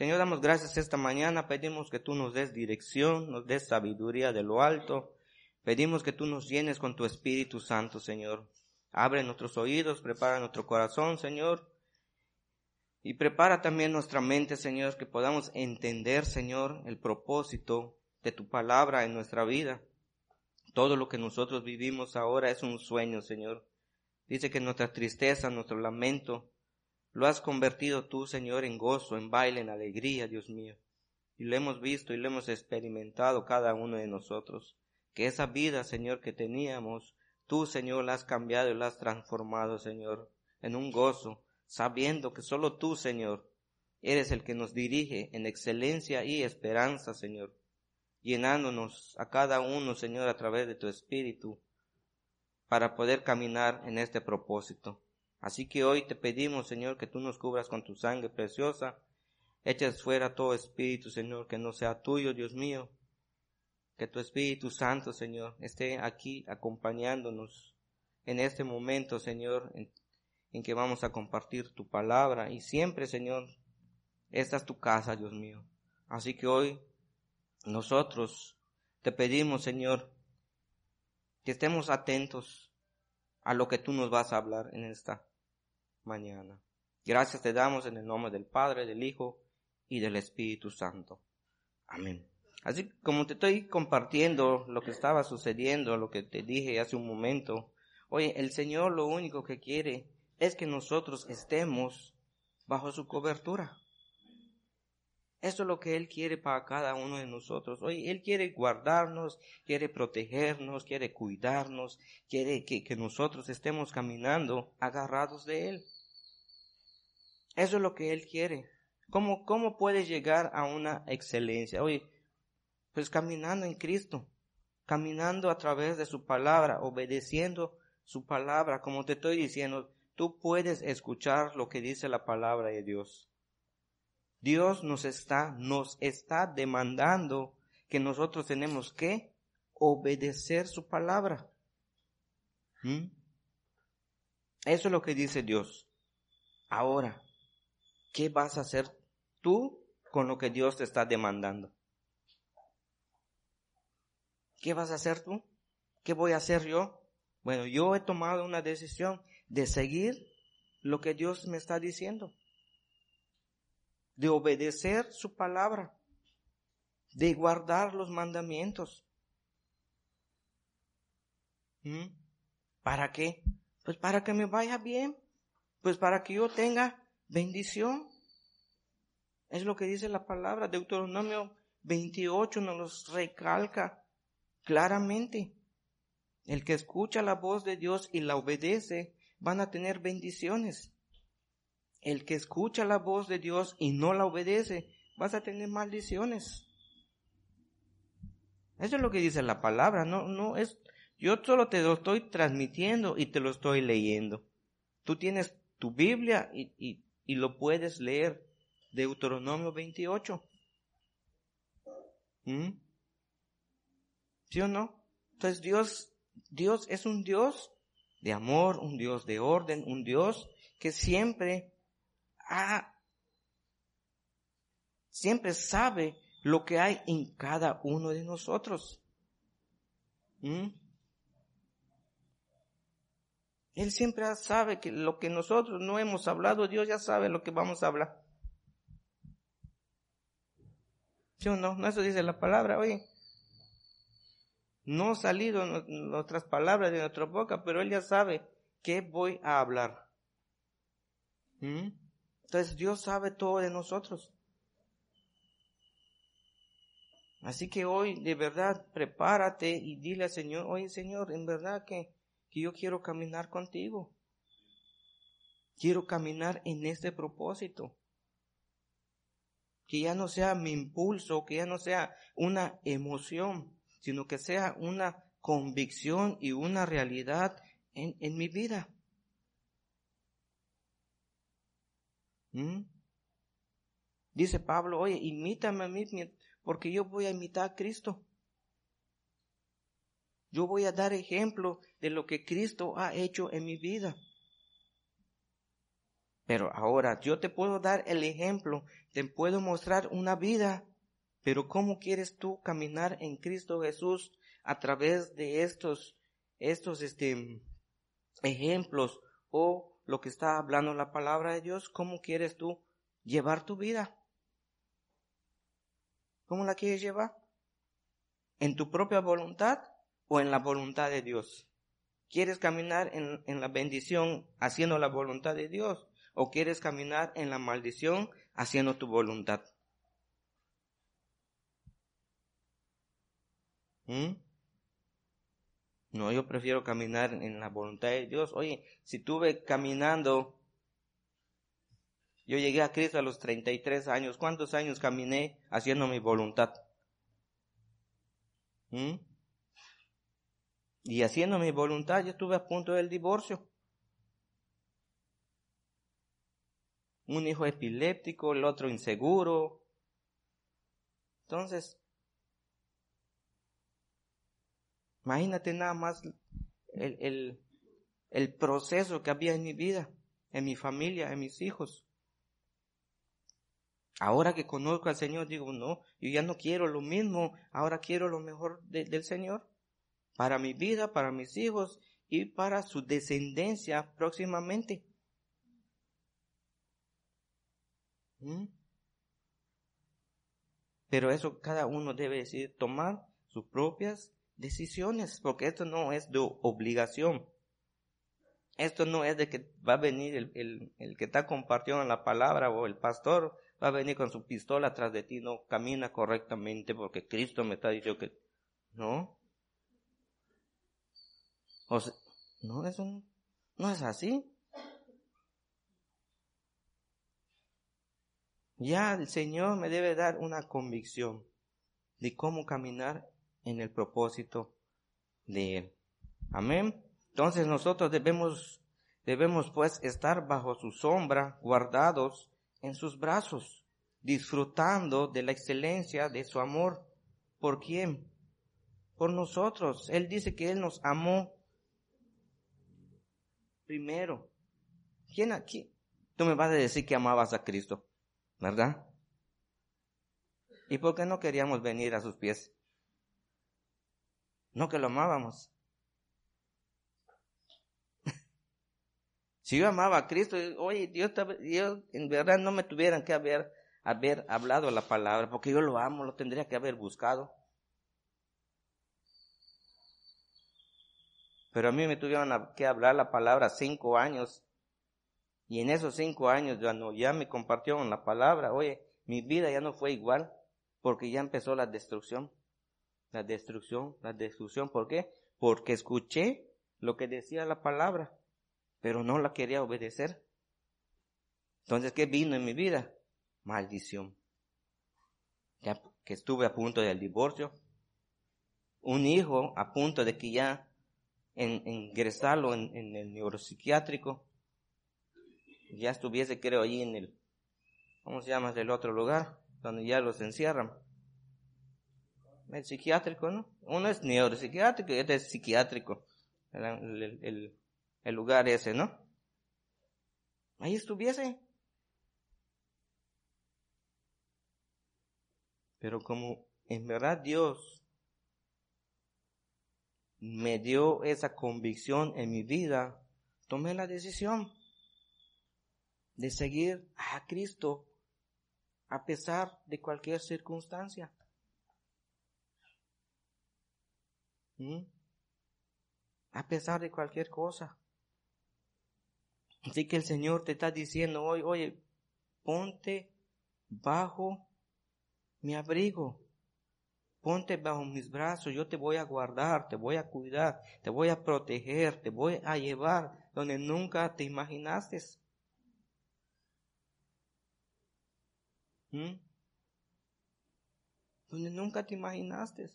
Señor, damos gracias esta mañana. Pedimos que tú nos des dirección, nos des sabiduría de lo alto. Pedimos que tú nos llenes con tu Espíritu Santo, Señor. Abre nuestros oídos, prepara nuestro corazón, Señor. Y prepara también nuestra mente, Señor, que podamos entender, Señor, el propósito de tu palabra en nuestra vida. Todo lo que nosotros vivimos ahora es un sueño, Señor. Dice que nuestra tristeza, nuestro lamento, lo has convertido tú, Señor, en gozo, en baile, en alegría, Dios mío. Y lo hemos visto y lo hemos experimentado cada uno de nosotros. Que esa vida, Señor, que teníamos, tú, Señor, la has cambiado y la has transformado, Señor, en un gozo, sabiendo que solo tú, Señor, eres el que nos dirige en excelencia y esperanza, Señor, llenándonos a cada uno, Señor, a través de tu Espíritu, para poder caminar en este propósito. Así que hoy te pedimos, Señor, que tú nos cubras con tu sangre preciosa. Eches fuera todo espíritu, Señor, que no sea tuyo, Dios mío. Que tu Espíritu Santo, Señor, esté aquí acompañándonos en este momento, Señor, en, en que vamos a compartir tu palabra. Y siempre, Señor, esta es tu casa, Dios mío. Así que hoy nosotros te pedimos, Señor, que estemos atentos a lo que tú nos vas a hablar en esta mañana. Gracias te damos en el nombre del Padre, del Hijo y del Espíritu Santo. Amén. Así como te estoy compartiendo lo que estaba sucediendo, lo que te dije hace un momento, oye, el Señor lo único que quiere es que nosotros estemos bajo su cobertura. Eso es lo que Él quiere para cada uno de nosotros. Oye, Él quiere guardarnos, quiere protegernos, quiere cuidarnos, quiere que, que nosotros estemos caminando agarrados de Él. Eso es lo que Él quiere. ¿Cómo, cómo puedes llegar a una excelencia? Oye, pues caminando en Cristo, caminando a través de su palabra, obedeciendo su palabra, como te estoy diciendo, tú puedes escuchar lo que dice la palabra de Dios. Dios nos está, nos está demandando que nosotros tenemos que obedecer su palabra. ¿Mm? Eso es lo que dice Dios. Ahora, ¿qué vas a hacer tú con lo que Dios te está demandando? ¿Qué vas a hacer tú? ¿Qué voy a hacer yo? Bueno, yo he tomado una decisión de seguir lo que Dios me está diciendo de obedecer su palabra, de guardar los mandamientos. ¿Mm? ¿Para qué? Pues para que me vaya bien, pues para que yo tenga bendición. Es lo que dice la palabra. Deuteronomio 28 nos los recalca claramente. El que escucha la voz de Dios y la obedece van a tener bendiciones. El que escucha la voz de Dios y no la obedece, vas a tener maldiciones. Eso es lo que dice la palabra, no, no es, yo solo te lo estoy transmitiendo y te lo estoy leyendo. Tú tienes tu Biblia y, y, y lo puedes leer. Deuteronomio 28. ¿Mm? ¿Sí o no? Entonces Dios, Dios es un Dios de amor, un Dios de orden, un Dios que siempre ah, siempre sabe lo que hay en cada uno de nosotros. ¿Mm? Él siempre sabe que lo que nosotros no hemos hablado, Dios ya sabe lo que vamos a hablar. ¿Sí o no? No eso dice la palabra, oye. No salido nuestras palabras de nuestra boca, pero Él ya sabe qué voy a hablar. ¿Mm? Entonces Dios sabe todo de nosotros. Así que hoy de verdad prepárate y dile al Señor, oye Señor, en verdad que, que yo quiero caminar contigo. Quiero caminar en este propósito. que ya no sea mi impulso, que ya no sea una emoción, sino que sea una convicción y una realidad en, en mi vida. ¿Mm? Dice Pablo, oye, imítame a mí, porque yo voy a imitar a Cristo. Yo voy a dar ejemplo de lo que Cristo ha hecho en mi vida. Pero ahora yo te puedo dar el ejemplo, te puedo mostrar una vida, pero ¿cómo quieres tú caminar en Cristo Jesús a través de estos, estos, este, ejemplos o lo que está hablando la palabra de Dios? ¿Cómo quieres tú llevar tu vida? ¿Cómo la quieres llevar? ¿En tu propia voluntad o en la voluntad de Dios? ¿Quieres caminar en, en la bendición haciendo la voluntad de Dios? ¿O quieres caminar en la maldición haciendo tu voluntad? ¿Mm? No, yo prefiero caminar en la voluntad de Dios. Oye, si tuve caminando, yo llegué a Cristo a los 33 años, ¿cuántos años caminé haciendo mi voluntad? ¿Mm? Y haciendo mi voluntad, yo estuve a punto del divorcio. un hijo epiléptico, el otro inseguro. Entonces, imagínate nada más el, el, proceso que había en mi vida, en mi familia, en mis hijos. Ahora que conozco al Señor, digo, no, yo ya no quiero lo mismo, ahora quiero lo mejor del Señor, para mi vida, para mis hijos y para su descendencia próximamente. ¿Mm? Pero eso cada uno debe tomar sus propias decisiones, porque esto no es de obligación. Esto no es de que va a venir el, el, que está compartiendo la palabra o el pastor va a venir con su pistola atrás de ti, no camina correctamente porque Cristo me está diciendo que no. O no, es un, no es así. Ya el Señor me debe dar una convicción de cómo caminar en el propósito de Él. Amén. Entonces nosotros debemos, debemos pues estar bajo su sombra, guardados en sus brazos, disfrutando de la excelencia de su amor. ¿Por quién? Por nosotros. Él dice que Él nos amó primero. ¿Quién aquí? Tú me vas a decir que amabas a Cristo. ¿verdad? ¿Y por qué no queríamos venir a sus pies? No que lo amábamos. si yo amaba a Cristo, oye, Dios, Dios en verdad no me tuvieran que haber, haber hablado la palabra, porque yo lo amo, lo tendría que haber buscado. Pero a mí me tuvieron que hablar la palabra cinco años y en esos cinco años, no ya me compartieron la palabra, oye, mi vida ya no fue igual, porque ya empezó la destrucción. La destrucción, la destrucción. ¿Por qué? Porque escuché lo que decía la palabra, pero no la quería obedecer. Entonces, ¿qué vino en mi vida? Maldición. Ya que estuve a punto del divorcio. Un hijo a punto de que ya en, ingresarlo en, el neuropsiquiátrico ya estuviese, creo, allí en el, ¿cómo se llama? El otro lugar, donde ya los encierran. El psiquiátrico, ¿no? Uno es neuropsiquiátrico y este es psiquiátrico. El, el lugar ese, ¿no? Ahí estuviese. Pero como en verdad Dios me dio esa convicción en mi vida, tomé la decisión de seguir a Cristo a pesar de cualquier circunstancia. ¿Mm? A pesar de cualquier cosa. Así que el Señor te está diciendo hoy, oye, ponte bajo mi abrigo, ponte bajo mis brazos, yo te voy a guardar, te voy a cuidar, te voy a proteger, te voy a llevar donde nunca te imaginaste. ¿Mm? donde nunca te imaginaste.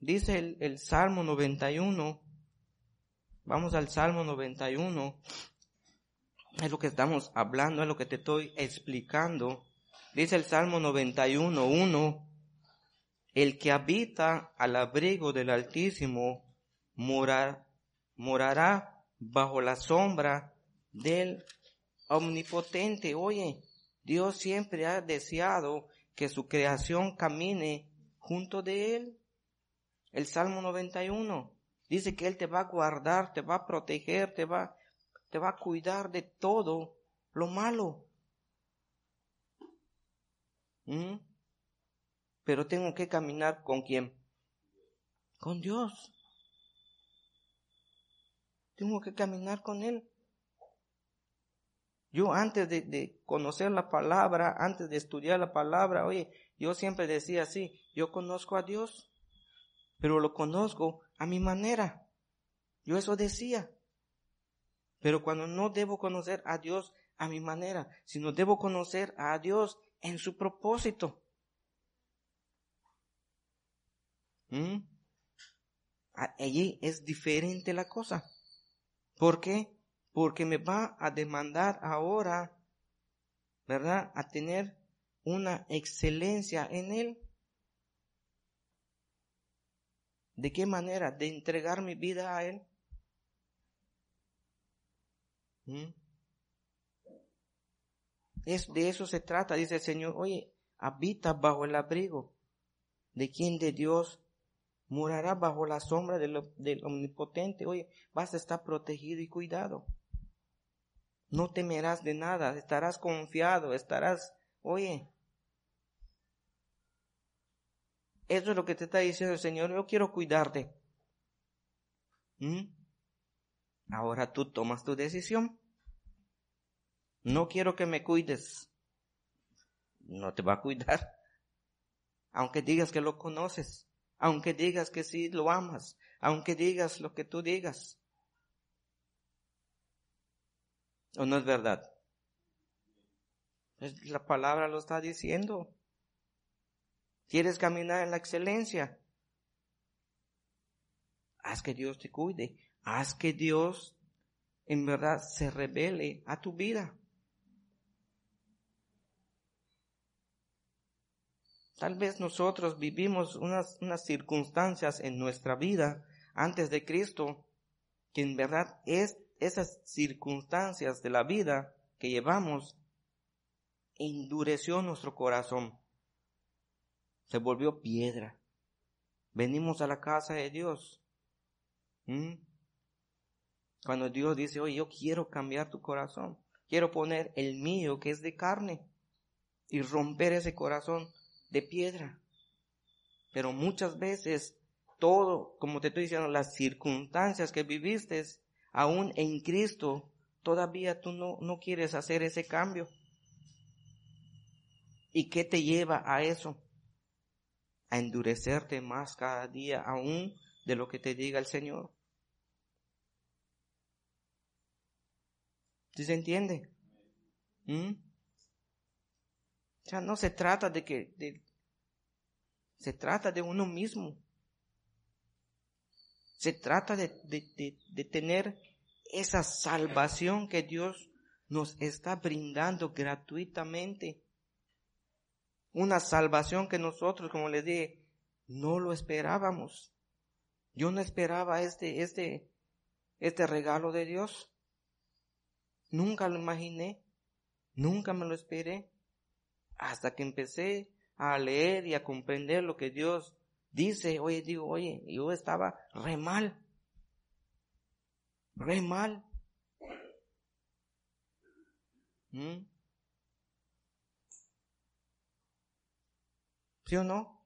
Dice el, el Salmo 91, vamos al Salmo 91, es lo que estamos hablando, es lo que te estoy explicando. Dice el Salmo 91, 1, el que habita al abrigo del Altísimo morar, morará bajo la sombra del Omnipotente. Oye, Dios siempre ha deseado que su creación camine junto de Él. El Salmo 91 dice que Él te va a guardar, te va a proteger, te va, te va a cuidar de todo lo malo. ¿Mm? Pero tengo que caminar con quién? Con Dios. Tengo que caminar con Él. Yo antes de, de, conocer la palabra, antes de estudiar la palabra, oye, yo siempre decía así, yo conozco a Dios, pero lo conozco a mi manera. Yo eso decía. Pero cuando no debo conocer a Dios a mi manera, sino debo conocer a Dios en su propósito. ¿Mm? Allí es diferente la cosa. ¿Por qué? Porque me va a demandar ahora, ¿verdad? A tener una excelencia en Él. ¿De qué manera? De entregar mi vida a Él. Es, de eso se trata, dice el Señor. Oye, habita bajo el abrigo de quien de Dios morará bajo la sombra del, del, omnipotente. Oye, vas a estar protegido y cuidado. No temerás de nada, estarás confiado, estarás, oye, Eso es lo que te está diciendo el Señor. Yo quiero cuidarte. ¿Mm? Ahora tú tomas tu decisión. No quiero que me cuides. No te va a cuidar. Aunque digas que lo conoces. Aunque digas que sí lo amas. Aunque digas lo que tú digas. ¿O no es verdad? La palabra lo está diciendo. ¿Quieres caminar en la excelencia? Haz que Dios te cuide. Haz que Dios en verdad se revele a tu vida. Tal vez nosotros vivimos unas, circunstancias en nuestra vida antes de Cristo que en verdad es esas circunstancias de la vida que llevamos endureció nuestro corazón se volvió piedra. Venimos a la casa de Dios. ¿Mm? Cuando Dios dice, oye, yo quiero cambiar tu corazón, quiero poner el mío que es de carne y romper ese corazón de piedra. Pero muchas veces todo, como te estoy diciendo, las circunstancias que viviste, aún en Cristo, todavía tú no, no quieres hacer ese cambio. ¿Y qué te lleva a eso? a endurecerte más cada día aún de lo que te diga el Señor. ¿Sí se entiende? ¿Mm? O sea, no se trata de que, se trata de uno mismo. Se trata de, de, de tener esa salvación que Dios nos está brindando gratuitamente una salvación que nosotros, como les dije, no lo esperábamos. Yo no esperaba este, este, este regalo de Dios. Nunca lo imaginé, nunca me lo esperé, hasta que empecé a leer y a comprender lo que Dios dice. Oye, digo, oye, yo estaba re mal, re mal. ¿Mm? ¿Sí o no?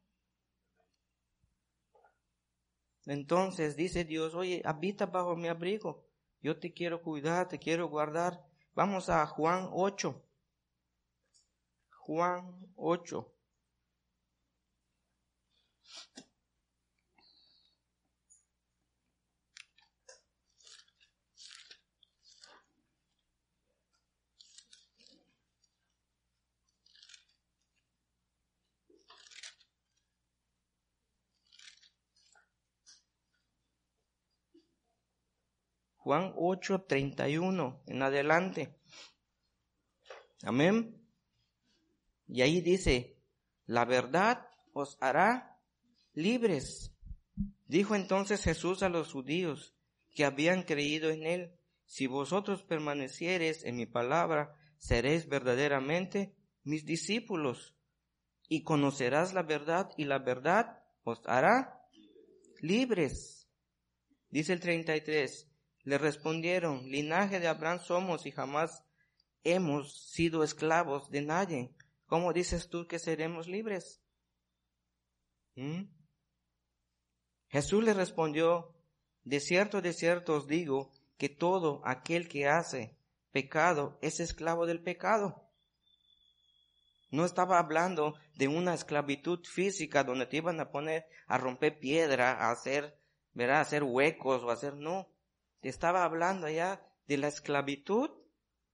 Entonces dice Dios, oye, habita bajo mi abrigo. Yo te quiero cuidar, te quiero guardar. Vamos a Juan 8. Juan 8. Juan 8, 31 en adelante. Amén. Y ahí dice, la verdad os hará libres. Dijo entonces Jesús a los judíos que habían creído en él, si vosotros permaneciereis en mi palabra, seréis verdaderamente mis discípulos y conocerás la verdad y la verdad os hará libres. Dice el 33, le respondieron, linaje de Abraham somos y jamás hemos sido esclavos de nadie. ¿Cómo dices tú que seremos libres? ¿Mm? Jesús le respondió, de cierto, de cierto os digo que todo aquel que hace pecado es esclavo del pecado. No estaba hablando de una esclavitud física donde te iban a poner a romper piedra, a hacer, ¿verdad? A hacer huecos o hacer, no. Estaba hablando ya de la esclavitud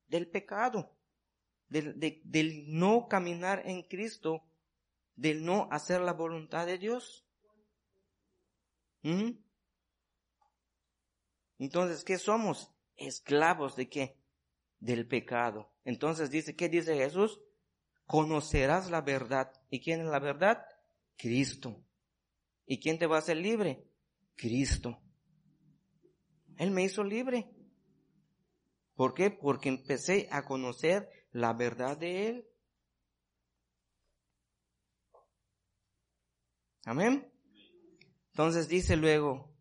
del pecado, del, del no caminar en Cristo, del no hacer la voluntad de Dios. ¿Mm? Entonces, ¿qué somos? Esclavos de qué? Del pecado. Entonces dice, ¿qué dice Jesús? Conocerás la verdad. ¿Y quién es la verdad? Cristo. ¿Y quién te va a hacer libre? Cristo. Él me hizo libre. ¿Por qué? Porque empecé a conocer la verdad de Él. Amén. Entonces dice luego,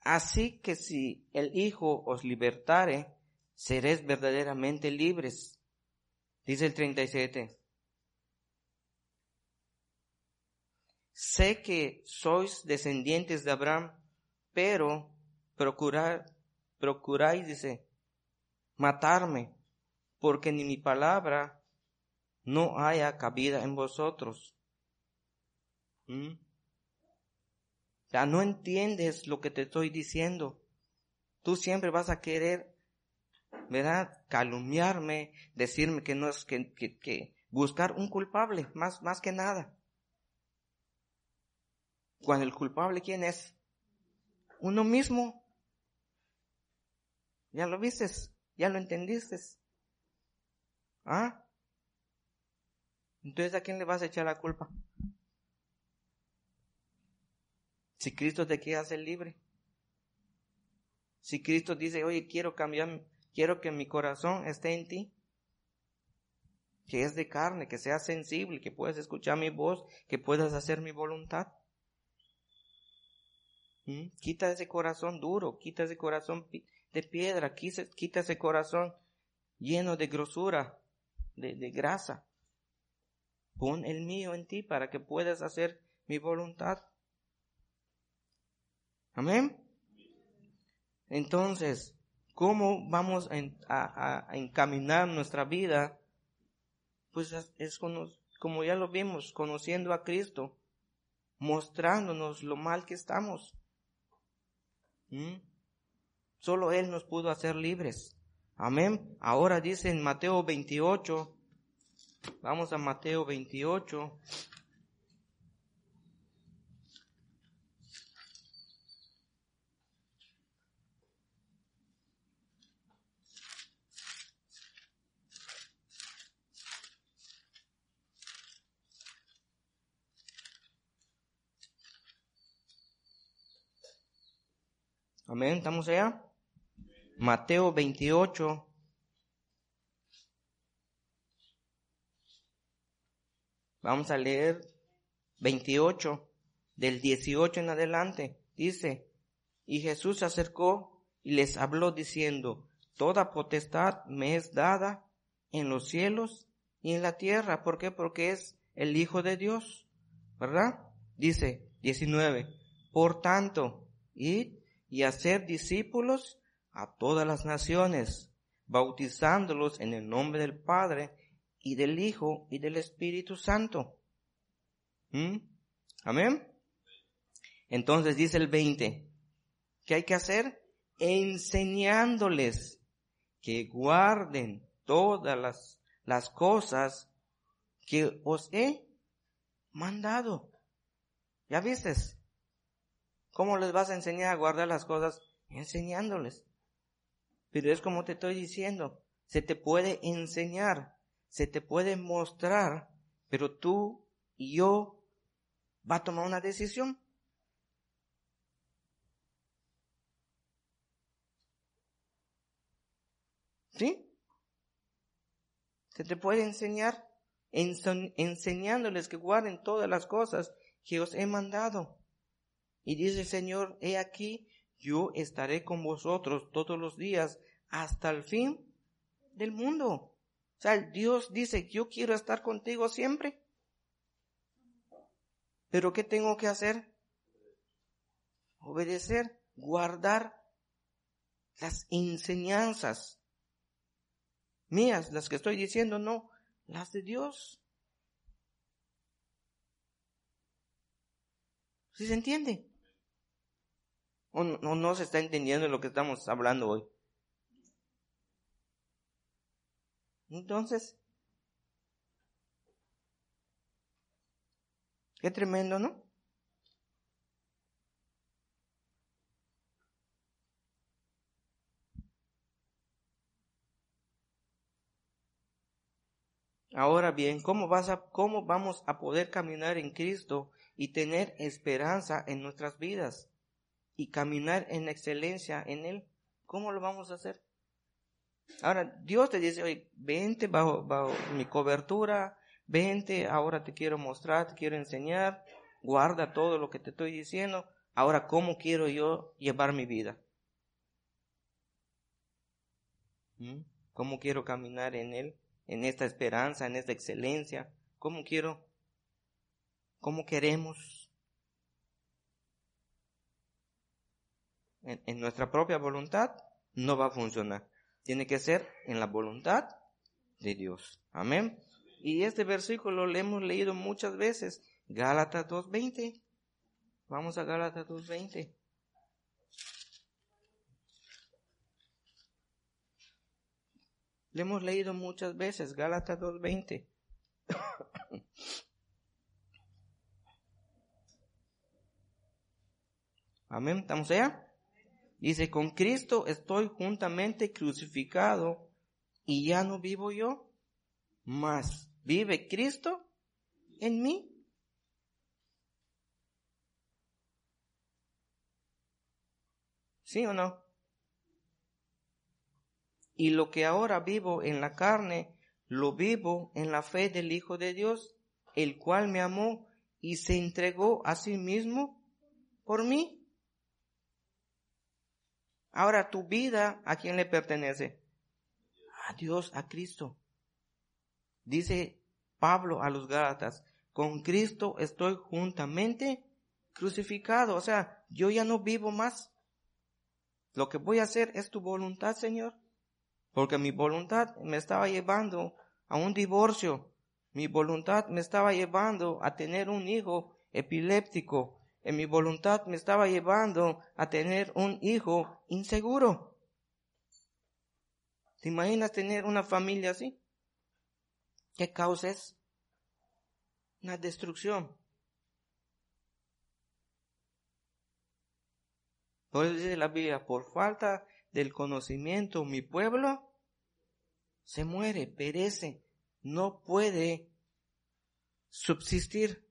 así que si el Hijo os libertare, seréis verdaderamente libres. Dice el 37. Sé que sois descendientes de Abraham, pero procurar, procuráis, dice, matarme, porque ni mi palabra no haya cabida en vosotros. ¿Mm? Ya no entiendes lo que te estoy diciendo. Tú siempre vas a querer, ¿verdad? Calumniarme, decirme que no es que, que, que buscar un culpable, más, más que nada. Cuando el culpable, ¿quién es? Uno mismo. ¿Ya lo viste? ¿Ya lo entendiste? ¿Ah? Entonces, ¿a quién le vas a echar la culpa? Si Cristo te quiere hacer libre. Si Cristo dice, oye, quiero cambiar, quiero que mi corazón esté en ti. Que es de carne, que sea sensible, que puedas escuchar mi voz, que puedas hacer mi voluntad. Quita ese corazón duro, quita ese corazón de piedra, quita ese corazón lleno de grosura, de, de grasa. Pon el mío en ti para que puedas hacer mi voluntad. Amén. Entonces, ¿cómo vamos a, encaminar nuestra vida? Pues es, como ya lo vimos, conociendo a Cristo, mostrándonos lo mal que estamos. ¿Mm? Solo Él nos pudo hacer libres. Amén. Ahora dice en Mateo 28, vamos a Mateo 28. Amén, ¿estamos allá? Mateo 28. Vamos a leer 28, del 18 en adelante. Dice, y Jesús se acercó y les habló diciendo, Toda potestad me es dada en los cielos y en la tierra. ¿Por qué? Porque es el Hijo de Dios. ¿Verdad? Dice 19. Por tanto, id y hacer discípulos a todas las naciones, bautizándolos en el nombre del Padre y del Hijo y del Espíritu Santo. ¿Mm? Amén. Entonces dice el 20, ¿qué hay que hacer? Enseñándoles que guarden todas las, las cosas que os he mandado. ¿Ya vistes? ¿Cómo les vas a enseñar a guardar las cosas? enseñándoles. Pero es como te estoy diciendo, se te puede enseñar, se te puede mostrar, pero tú y yo va a tomar una decisión. ¿Sí? Se te puede enseñar enseñándoles que guarden todas las cosas que os he mandado. Y dice el Señor, he aquí, yo estaré con vosotros todos los días hasta el fin del mundo. O sea, Dios dice, yo quiero estar contigo siempre. Pero ¿qué tengo que hacer? Obedecer, guardar las enseñanzas mías, las que estoy diciendo, no, las de Dios. ¿Sí se entiende? ¿O no, no se está entendiendo lo que estamos hablando hoy? Entonces, qué tremendo, ¿no? Ahora bien, ¿cómo, vas a, ¿cómo vamos a poder caminar en Cristo y tener esperanza en nuestras vidas y caminar en excelencia en Él? ¿Cómo lo vamos a hacer? Ahora, Dios te dice, oye, vente bajo, bajo mi cobertura, vente, ahora te quiero mostrar, te quiero enseñar, guarda todo lo que te estoy diciendo. Ahora, ¿cómo quiero yo llevar mi vida? ¿Mm? ¿Cómo quiero caminar en Él? en esta esperanza, en esta excelencia. ¿Cómo quiero? ¿Cómo queremos? En, nuestra propia voluntad no va a funcionar. Tiene que ser en la voluntad de Dios. Amén. Y este versículo lo hemos leído muchas veces. Gálatas 2.20. Vamos a Gálatas 2.20. Le hemos leído muchas veces, Gálatas 2.20. Amén, ¿estamos allá? Dice, con Cristo estoy juntamente crucificado y ya no vivo yo, mas vive Cristo en mí. ¿Sí o no? y lo que ahora vivo en la carne, lo vivo en la fe del Hijo de Dios, el cual me amó y se entregó a sí mismo por mí. Ahora tu vida, ¿a quién le pertenece? A Dios, a Cristo. Dice Pablo a los Gálatas, con Cristo estoy juntamente crucificado. O sea, yo ya no vivo más. Lo que voy a hacer es tu voluntad, Señor. Porque mi voluntad me estaba llevando a un divorcio. Mi voluntad me estaba llevando a tener un hijo epiléptico. En mi voluntad me estaba llevando a tener un hijo inseguro. ¿Te imaginas tener una familia así? ¿Qué causa es? Una destrucción. Por eso dice la Biblia, por falta del conocimiento, mi pueblo se muere, perece, no puede subsistir.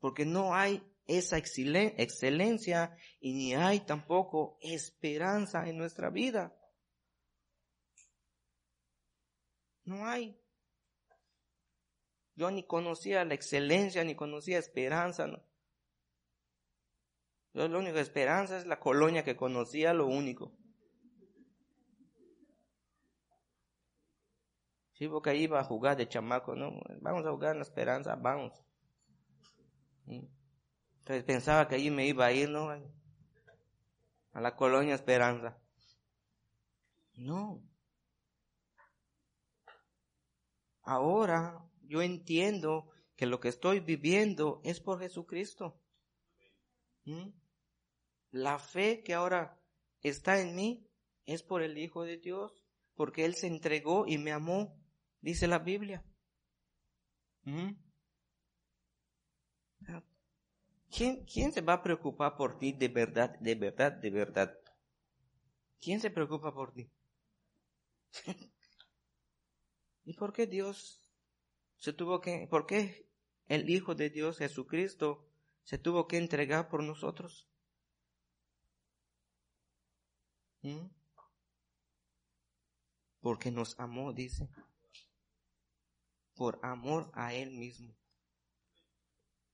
Porque no hay esa excelencia y ni hay tampoco esperanza en nuestra vida. No hay. Yo ni conocía la excelencia, ni conocía esperanza. ¿no? Yo la única esperanza es la colonia que conocía, lo único. Sí, porque iba a jugar de chamaco, ¿no? Vamos a jugar en la esperanza, vamos. Entonces pensaba que allí me iba a ir, ¿no? A la colonia Esperanza. No. Ahora yo entiendo que lo que estoy viviendo es por Jesucristo. ¿Mm? La fe que ahora está en mí es por el Hijo de Dios, porque Él se entregó y me amó, dice la Biblia. ¿Mm? ¿Quién, ¿Quién se va a preocupar por ti de verdad, de verdad, de verdad? ¿Quién se preocupa por ti? ¿Y por qué Dios se tuvo que, por qué el Hijo de Dios Jesucristo se tuvo que entregar por nosotros? ¿Mm? Porque nos amó, dice. Por amor a Él mismo.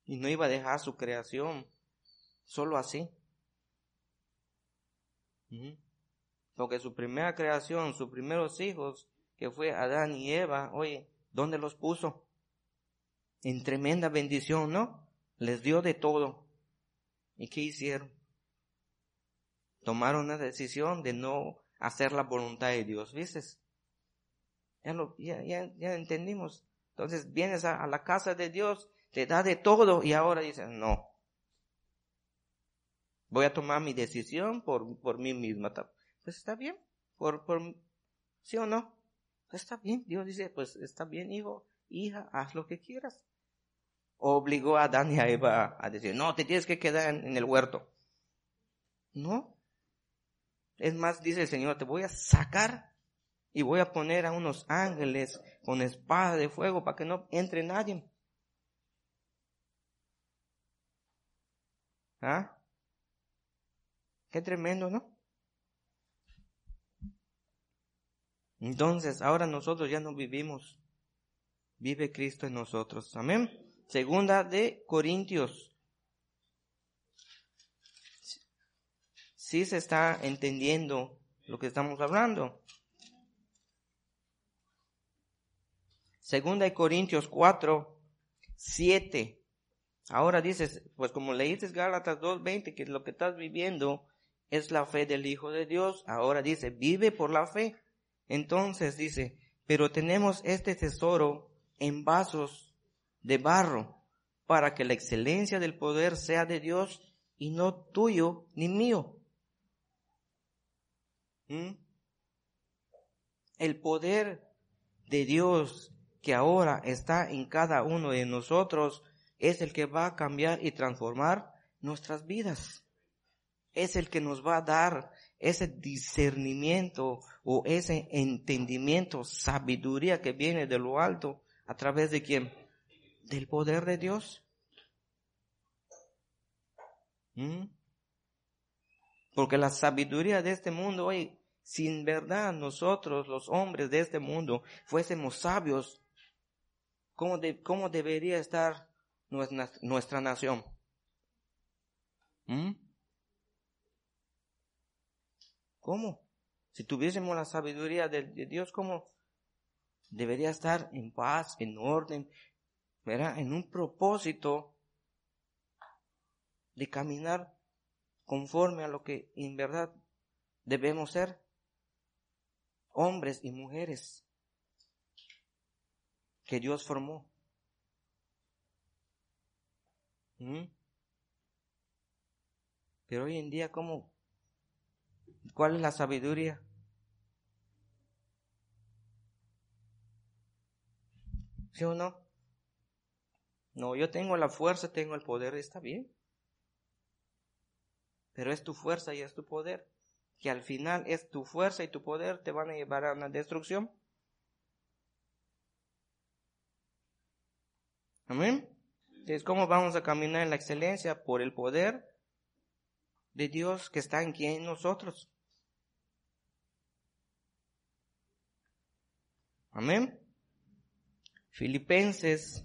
Y no iba a dejar su creación solo así. Porque su primera creación, sus primeros hijos, que fue Adán y Eva, oye, ¿dónde los puso? En tremenda bendición, ¿no? Les dio de todo. ¿Y qué hicieron? Tomaron una decisión de no hacer la voluntad de Dios, ¿viste? Ya, lo, ya, ya, entendimos. Entonces vienes a, la casa de Dios, te da de todo y ahora dices, no. Voy a tomar mi decisión por, por mí misma. Pues está bien, por, por, ¿sí o no? Pues está bien. Dios dice, pues está bien, hijo, hija, haz lo que quieras. Obligó a Adán y a Eva a decir, no, te tienes que quedar en, en el huerto. No. Es más, dice el Señor, te voy a sacar y voy a poner a unos ángeles con espada de fuego para que no entre nadie. ¿Ah? Qué tremendo, ¿no? Entonces, ahora nosotros ya no vivimos. Vive Cristo en nosotros. Amén. Segunda de Corintios. Sí se está entendiendo lo que estamos hablando. Segunda de Corintios 4, 7. Ahora dices, pues como leíste Gálatas 2.20, que lo que estás viviendo es la fe del Hijo de Dios. Ahora dice, vive por la fe. Entonces dice, pero tenemos este tesoro en vasos de barro para que la excelencia del poder sea de Dios y no tuyo ni mío. ¿Mm? El poder de Dios que ahora está en cada uno de nosotros es el que va a cambiar y transformar nuestras vidas. Es el que nos va a dar ese discernimiento o ese entendimiento, sabiduría que viene de lo alto, a través de quién? Del poder de Dios. ¿Mm? Porque la sabiduría de este mundo, hoy, sin verdad nosotros, los hombres de este mundo, fuésemos sabios, ¿cómo, de, cómo debería estar nuestra, nuestra nación? ¿Mm? ¿Cómo? Si tuviésemos la sabiduría de, de, Dios, ¿cómo? Debería estar en paz, en orden, ¿verdad? En un propósito de caminar conforme a lo que en verdad debemos ser. Hombres y mujeres que Dios formó. ¿Mm? Pero hoy en día, ¿cómo, ¿Cuál es la sabiduría? ¿Sí o no? No, yo tengo la fuerza, tengo el poder, está bien. Pero es tu fuerza y es tu poder. Que al final es tu fuerza y tu poder te van a llevar a una destrucción. Amén. Entonces, ¿cómo vamos a caminar en la excelencia? Por el poder de Dios que está en nosotros. Amén. Filipenses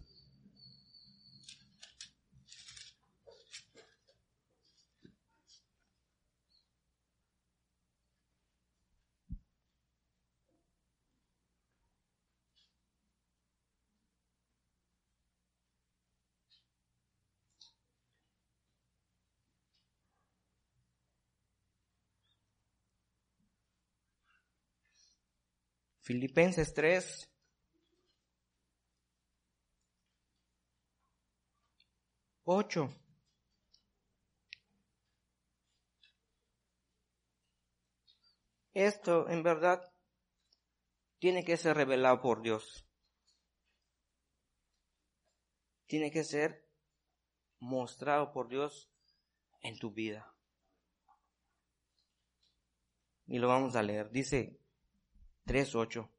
Filipenses 3. Ocho. Esto en verdad tiene que ser revelado por Dios. Tiene que ser mostrado por Dios en tu vida. Y lo vamos a leer. Dice 3.8.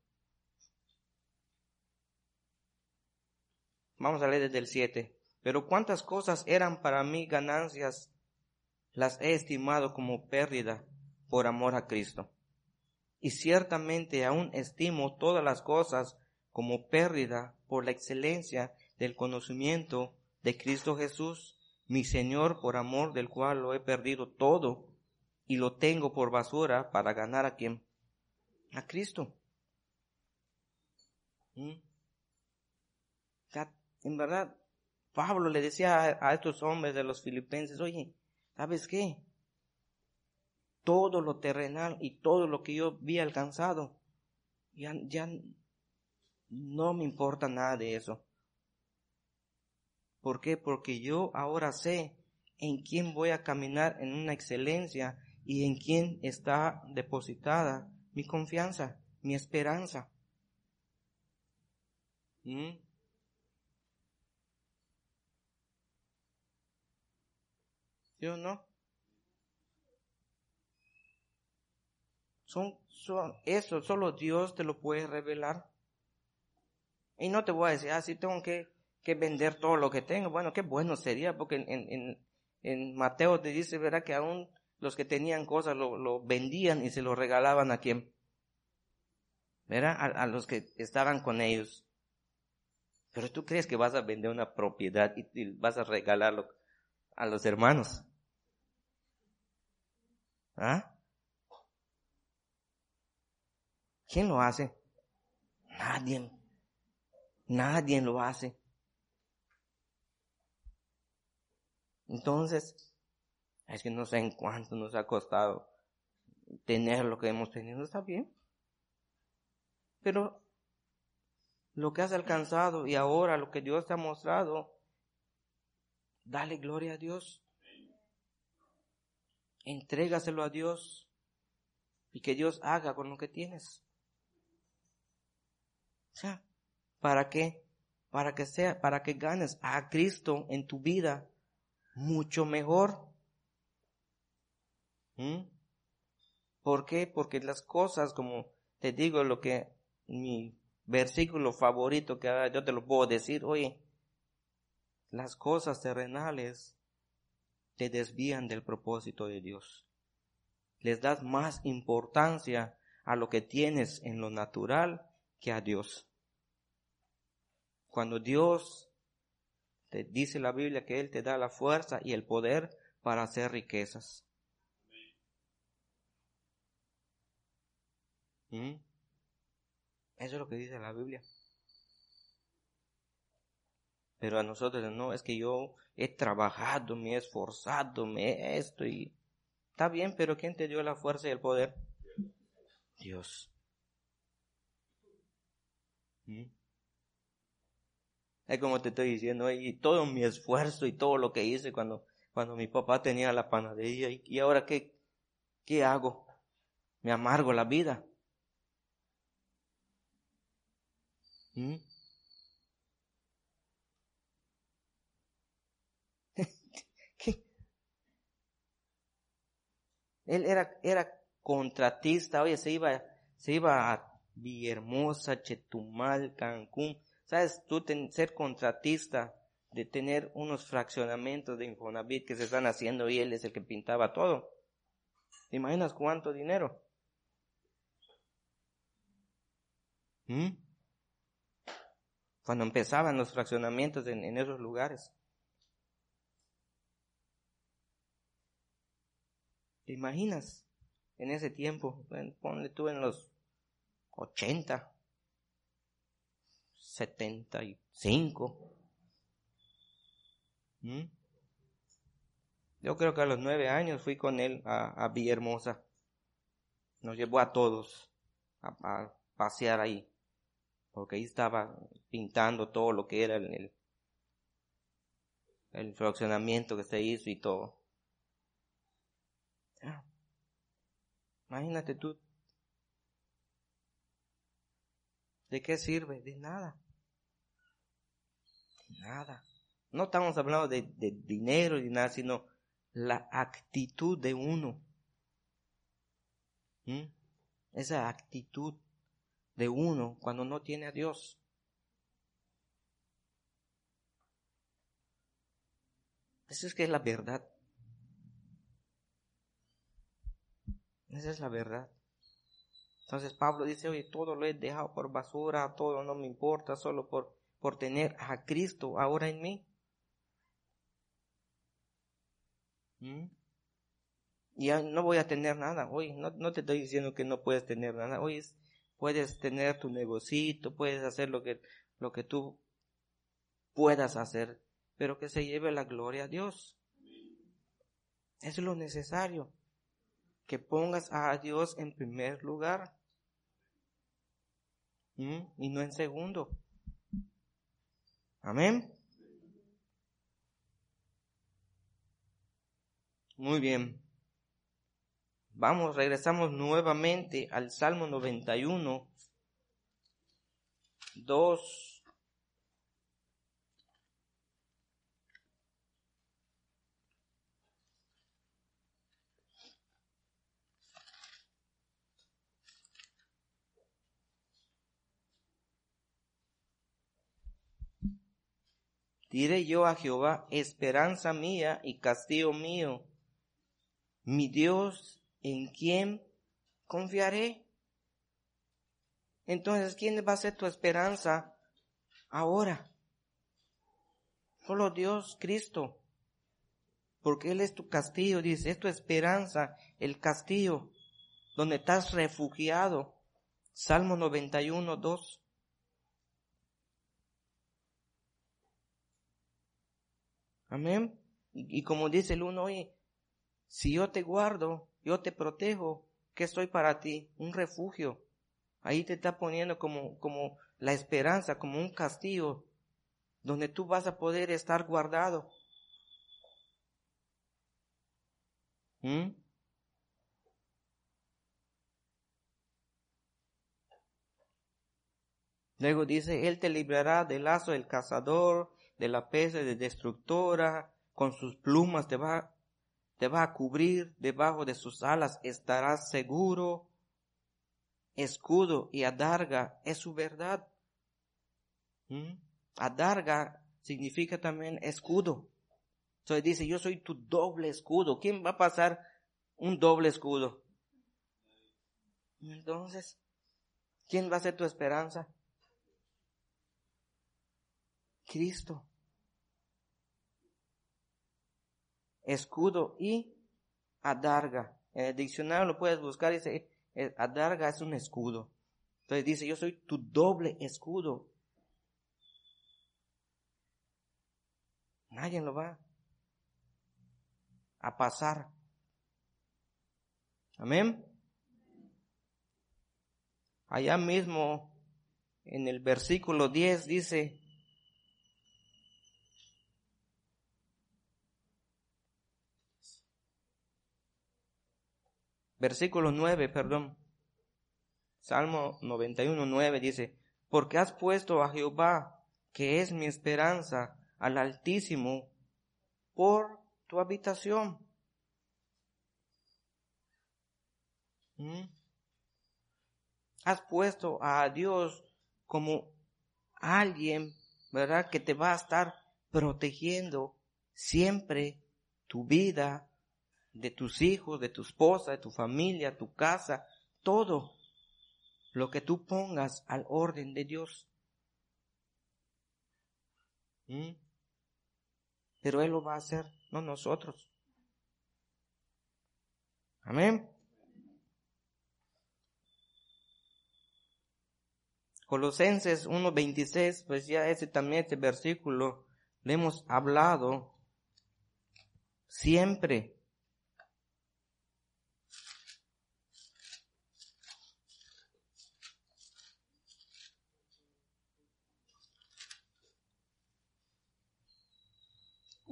Vamos a leer desde el 7. Pero cuántas cosas eran para mí ganancias, las he estimado como pérdida por amor a Cristo. Y ciertamente aún estimo todas las cosas como pérdida por la excelencia del conocimiento de Cristo Jesús, mi Señor, por amor del cual lo he perdido todo y lo tengo por basura para ganar a quien? A Cristo. ¿Mm? En verdad, Pablo le decía a, estos hombres de los filipenses, oye, ¿sabes qué? Todo lo terrenal y todo lo que yo vi alcanzado, ya, ya no me importa nada de eso. ¿Por qué? Porque yo ahora sé en quién voy a caminar en una excelencia y en quién está depositada mi confianza, mi esperanza. ¿Mm? ¿Sí no? Son, son, eso solo Dios te lo puede revelar. Y no te voy a decir, ah, sí tengo que, que vender todo lo que tengo. Bueno, qué bueno sería, porque en, en, en Mateo te dice, ¿verdad? Que aún los que tenían cosas lo, vendían y se lo regalaban a quien. ¿Verdad? A, a, los que estaban con ellos. Pero tú crees que vas a vender una propiedad y, y vas a regalarlo a los hermanos. ¿Ah? ¿Quién lo hace? Nadie. Nadie lo hace. Entonces, es que no sé en cuánto nos ha costado tener lo que hemos tenido, está bien. Pero lo que has alcanzado y ahora lo que Dios te ha mostrado, dale gloria a Dios entrégaselo a Dios y que Dios haga con lo que tienes. O sea, ¿para qué? Para que sea, para que ganes a Cristo en tu vida mucho mejor. ¿Mm? ¿Por qué? Porque las cosas, como te digo, lo que mi versículo favorito que yo te lo puedo decir, oye, las cosas terrenales te desvían del propósito de Dios. Les das más importancia a lo que tienes en lo natural que a Dios. Cuando Dios te dice la Biblia que Él te da la fuerza y el poder para hacer riquezas. ¿Mm? Eso es lo que dice la Biblia. Pero a nosotros no, es que yo he trabajado, me he esforzado, me he esto y está bien, pero ¿quién te dio la fuerza y el poder? Dios. ¿Mm? Es como te estoy diciendo, y todo mi esfuerzo y todo lo que hice cuando, cuando mi papá tenía la panadería, y, ahora qué, qué hago? Me amargo la vida. ¿Mm? Él era, era contratista, oye, se iba, se iba a Villahermosa, Chetumal, Cancún. ¿Sabes? Tú ser contratista de tener unos fraccionamientos de Infonavit que se están haciendo y él es el que pintaba todo. ¿Te imaginas cuánto dinero? ¿Mm? Cuando empezaban los fraccionamientos en esos lugares. ¿Te imaginas? En ese tiempo, ponle tú en los 80, 75. ¿Mm? Yo creo que a los nueve años fui con él a, a Villahermosa. Nos llevó a todos a, pasear ahí. Porque ahí estaba pintando todo lo que era el, el fraccionamiento que se hizo y todo. Imagínate tú. ¿De qué sirve? De nada. De nada. No estamos hablando de, de dinero ni nada, sino la actitud de uno. ¿Mm? Esa actitud de uno cuando no tiene a Dios. Eso es que es la verdad. Esa es la verdad. Entonces Pablo dice, oye, todo lo he dejado por basura, todo no me importa, solo por, por tener a Cristo ahora en mí. ¿Mm? Y ya no voy a tener nada. Hoy no, te estoy diciendo que no puedes tener nada. Hoy puedes tener tu negocito, puedes hacer lo que, lo que tú puedas hacer, pero que se lleve la gloria a Dios. Es lo necesario. Que pongas a Dios en primer lugar. Y no en segundo. Amén. Muy bien. Vamos, regresamos nuevamente al Salmo 91, 2. Diré yo a Jehová, esperanza mía y castigo mío, mi Dios en quién confiaré. Entonces, ¿quién va a ser tu esperanza ahora? Solo Dios, Cristo. Porque Él es tu castillo, dice, es tu esperanza, el castillo, donde estás refugiado. Salmo 91, 2. Amén. Y, como dice el uno, oye, si yo te guardo, yo te protejo, ¿qué soy para ti? Un refugio. Ahí te está poniendo como, como la esperanza, como un castillo, donde tú vas a poder estar guardado. ¿Mm? Luego dice, Él te librará del lazo del cazador, de la peste de destructora, con sus plumas te va, te va a cubrir, debajo de sus alas estarás seguro. Escudo y adarga es su verdad. ¿Mm? Adarga significa también escudo. Entonces dice, yo soy tu doble escudo. ¿Quién va a pasar un doble escudo? Entonces, ¿quién va a ser tu esperanza? Cristo. Escudo y adarga. En el diccionario lo puedes buscar dice, eh, adarga es un escudo. Entonces dice, yo soy tu doble escudo. Nadie lo va a pasar. Amén. Allá mismo en el versículo 10 dice, versículo 9, perdón. Salmo 91, 9 dice, porque has puesto a Jehová, que es mi esperanza, al Altísimo, por tu habitación. ¿Mm? Has puesto a Dios como alguien, ¿verdad? Que te va a estar protegiendo siempre tu vida, de tus hijos, de tu esposa, de tu familia, tu casa, todo lo que tú pongas al orden de Dios. ¿Mm? Pero Él lo va a hacer, no nosotros. Amén. Colosenses 1.26, pues ya ese también, este versículo, le hemos hablado siempre.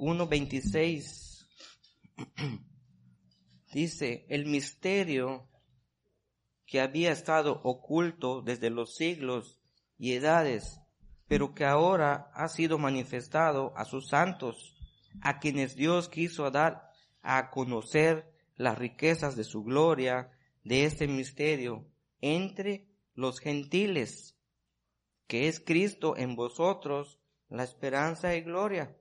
1.26 dice, el misterio que había estado oculto desde los siglos y edades, pero que ahora ha sido manifestado a sus santos, a quienes Dios quiso dar a conocer las riquezas de su gloria, de este misterio, entre los gentiles, que es Cristo en vosotros, la esperanza y gloria.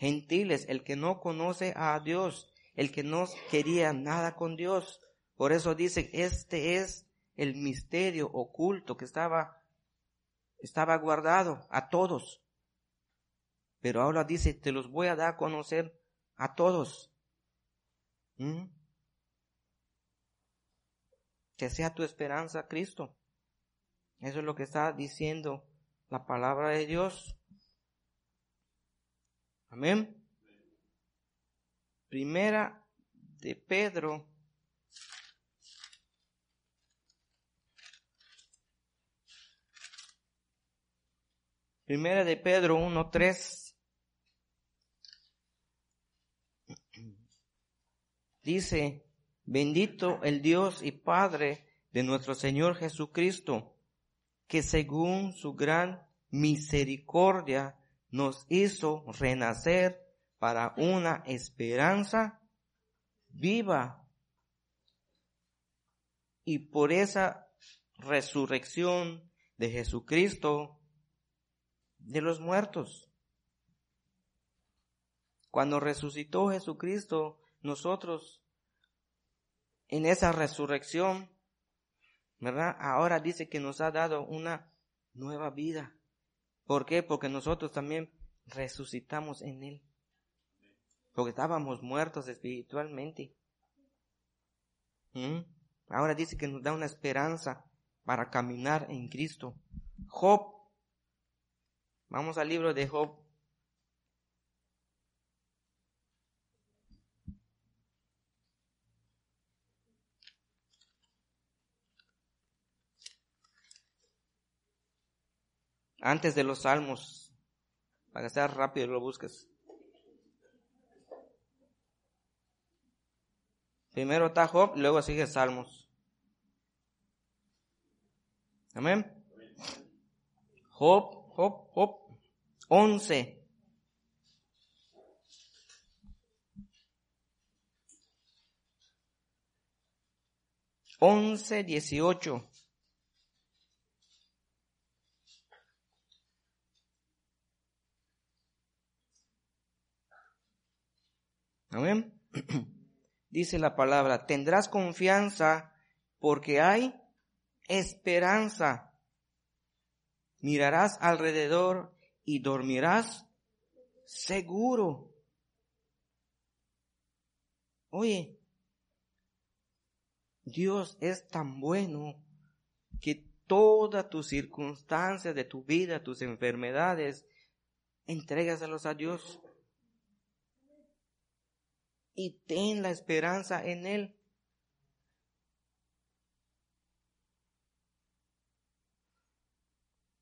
Gentiles, el que no conoce a Dios, el que no quería nada con Dios. Por eso dice, este es el misterio oculto que estaba estaba guardado a todos. Pero ahora dice, te los voy a dar a conocer a todos. ¿Mm? Que sea tu esperanza Cristo. Eso es lo que está diciendo la palabra de Dios. Amén. Primera de Pedro Primera de Pedro 1.3 dice, bendito el Dios y Padre de nuestro Señor Jesucristo, que según su gran misericordia nos hizo renacer para una esperanza viva. Y por esa resurrección de Jesucristo de los muertos. Cuando resucitó Jesucristo, nosotros en esa resurrección, ¿verdad? Ahora dice que nos ha dado una nueva vida. ¿Por qué? Porque nosotros también resucitamos en Él. Porque estábamos muertos espiritualmente. ¿Mm? Ahora dice que nos da una esperanza para caminar en Cristo. Job Vamos al libro de Job. Antes de los salmos, para que sea rápido lo busques. Primero está Job, luego sigue Salmos. Amén. Job Job, Job 11. Once, dieciocho. Amén. Dice la palabra, tendrás confianza porque hay esperanza mirarás alrededor y dormirás seguro. Oye, Dios es tan bueno que todas tus circunstancias de tu vida, tus enfermedades, entrégaselos a Dios. Y ten la esperanza en Él.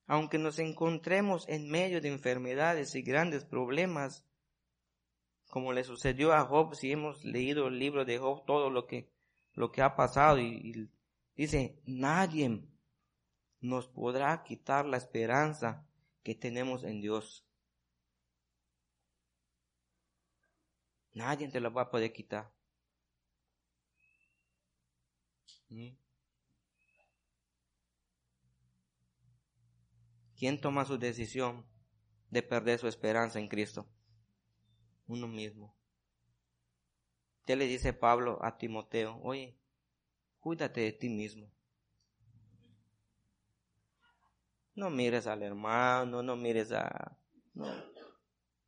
aunque nos encontremos en medio de enfermedades y grandes problemas, como le sucedió a Job, si hemos leído el libro de Job, todo lo que, lo que ha pasado, y, dice, nadie nos podrá quitar la esperanza que tenemos en Dios. Nadie te la va a poder quitar. ¿Quién toma su decisión de perder su esperanza en Cristo? Uno mismo. ¿Qué le dice Pablo a Timoteo? Oye, cuídate de ti mismo. No mires al hermano, no mires a... No.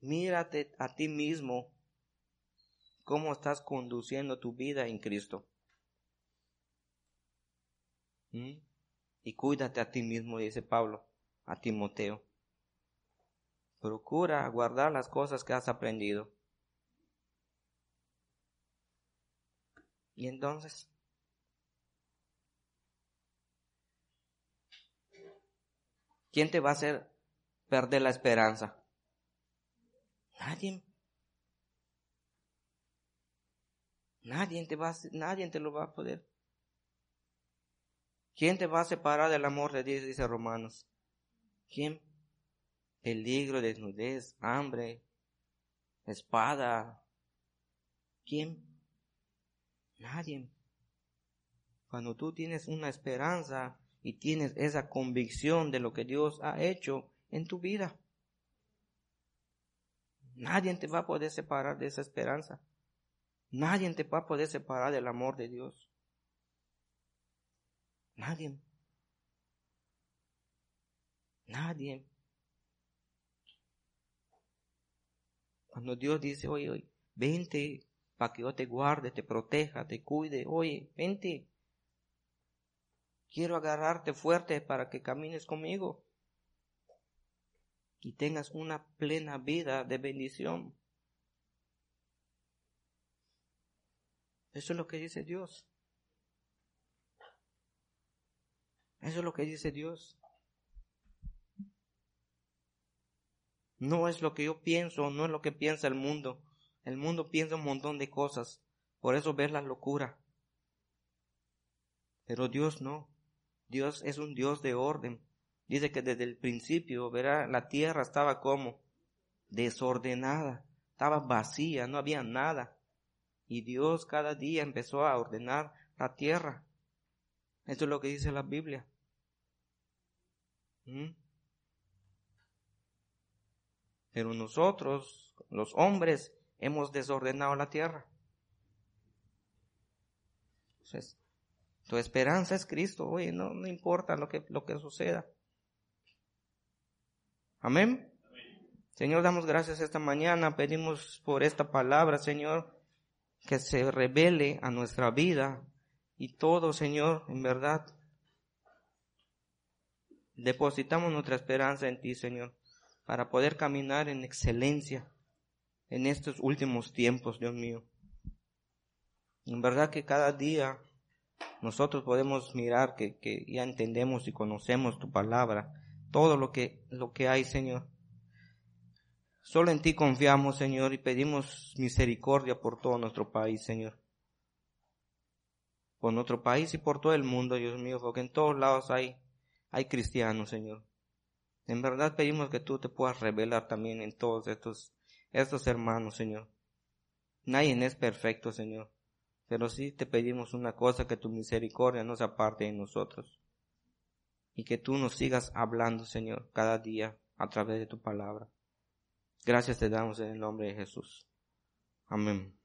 Mírate a ti mismo. ¿Cómo estás conduciendo tu vida en Cristo? ¿Mm? Y cuídate a ti mismo, dice Pablo a Timoteo. Procura guardar las cosas que has aprendido. Y entonces, ¿quién te va a hacer perder la esperanza? Nadie. Nadie te va a, nadie te lo va a poder. ¿Quién te va a separar del amor de Dios? Dice Romanos. ¿Quién? peligro, desnudez, hambre, espada. ¿Quién? Nadie. Cuando tú tienes una esperanza y tienes esa convicción de lo que Dios ha hecho en tu vida, nadie te va a poder separar de esa esperanza. Nadie te va a poder separar del amor de Dios. Nadie. Nadie. Cuando Dios dice, oye, oye, vente para que yo te guarde, te proteja, te cuide, oye, vente. Quiero agarrarte fuerte para que camines conmigo y tengas una plena vida de bendición. Eso es lo que dice Dios. Eso es lo que dice Dios. No es lo que yo pienso, no es lo que piensa el mundo. El mundo piensa un montón de cosas. Por eso ves la locura. Pero Dios no. Dios es un Dios de orden. Dice que desde el principio, verá, la tierra estaba como desordenada, estaba vacía, no había nada. Y Dios cada día empezó a ordenar la tierra. Eso es lo que dice la Biblia. ¿Mm? Pero nosotros, los hombres, hemos desordenado la tierra. Entonces, tu esperanza es Cristo, oye, no, no importa lo que, lo que suceda. Amén. Señor, damos gracias esta mañana, pedimos por esta palabra, Señor, que se revele a nuestra vida y todo, Señor, en verdad. Depositamos nuestra esperanza en ti, Señor, para poder caminar en excelencia en estos últimos tiempos, Dios mío. En verdad que cada día nosotros podemos mirar que, que ya entendemos y conocemos tu palabra, todo lo que, lo que hay, Señor. Solo en ti confiamos, Señor, y pedimos misericordia por todo nuestro país, Señor. Por nuestro país y por todo el mundo, Dios mío, porque en todos lados hay, hay cristianos, Señor. En verdad pedimos que tú te puedas revelar también en todos estos, estos hermanos, Señor. Nadie es perfecto, Señor. Pero sí te pedimos una cosa, que tu misericordia no se aparte de nosotros. Y que tú nos sigas hablando, Señor, cada día a través de tu palabra. Gracias te damos en el nombre de Jesús. Amén.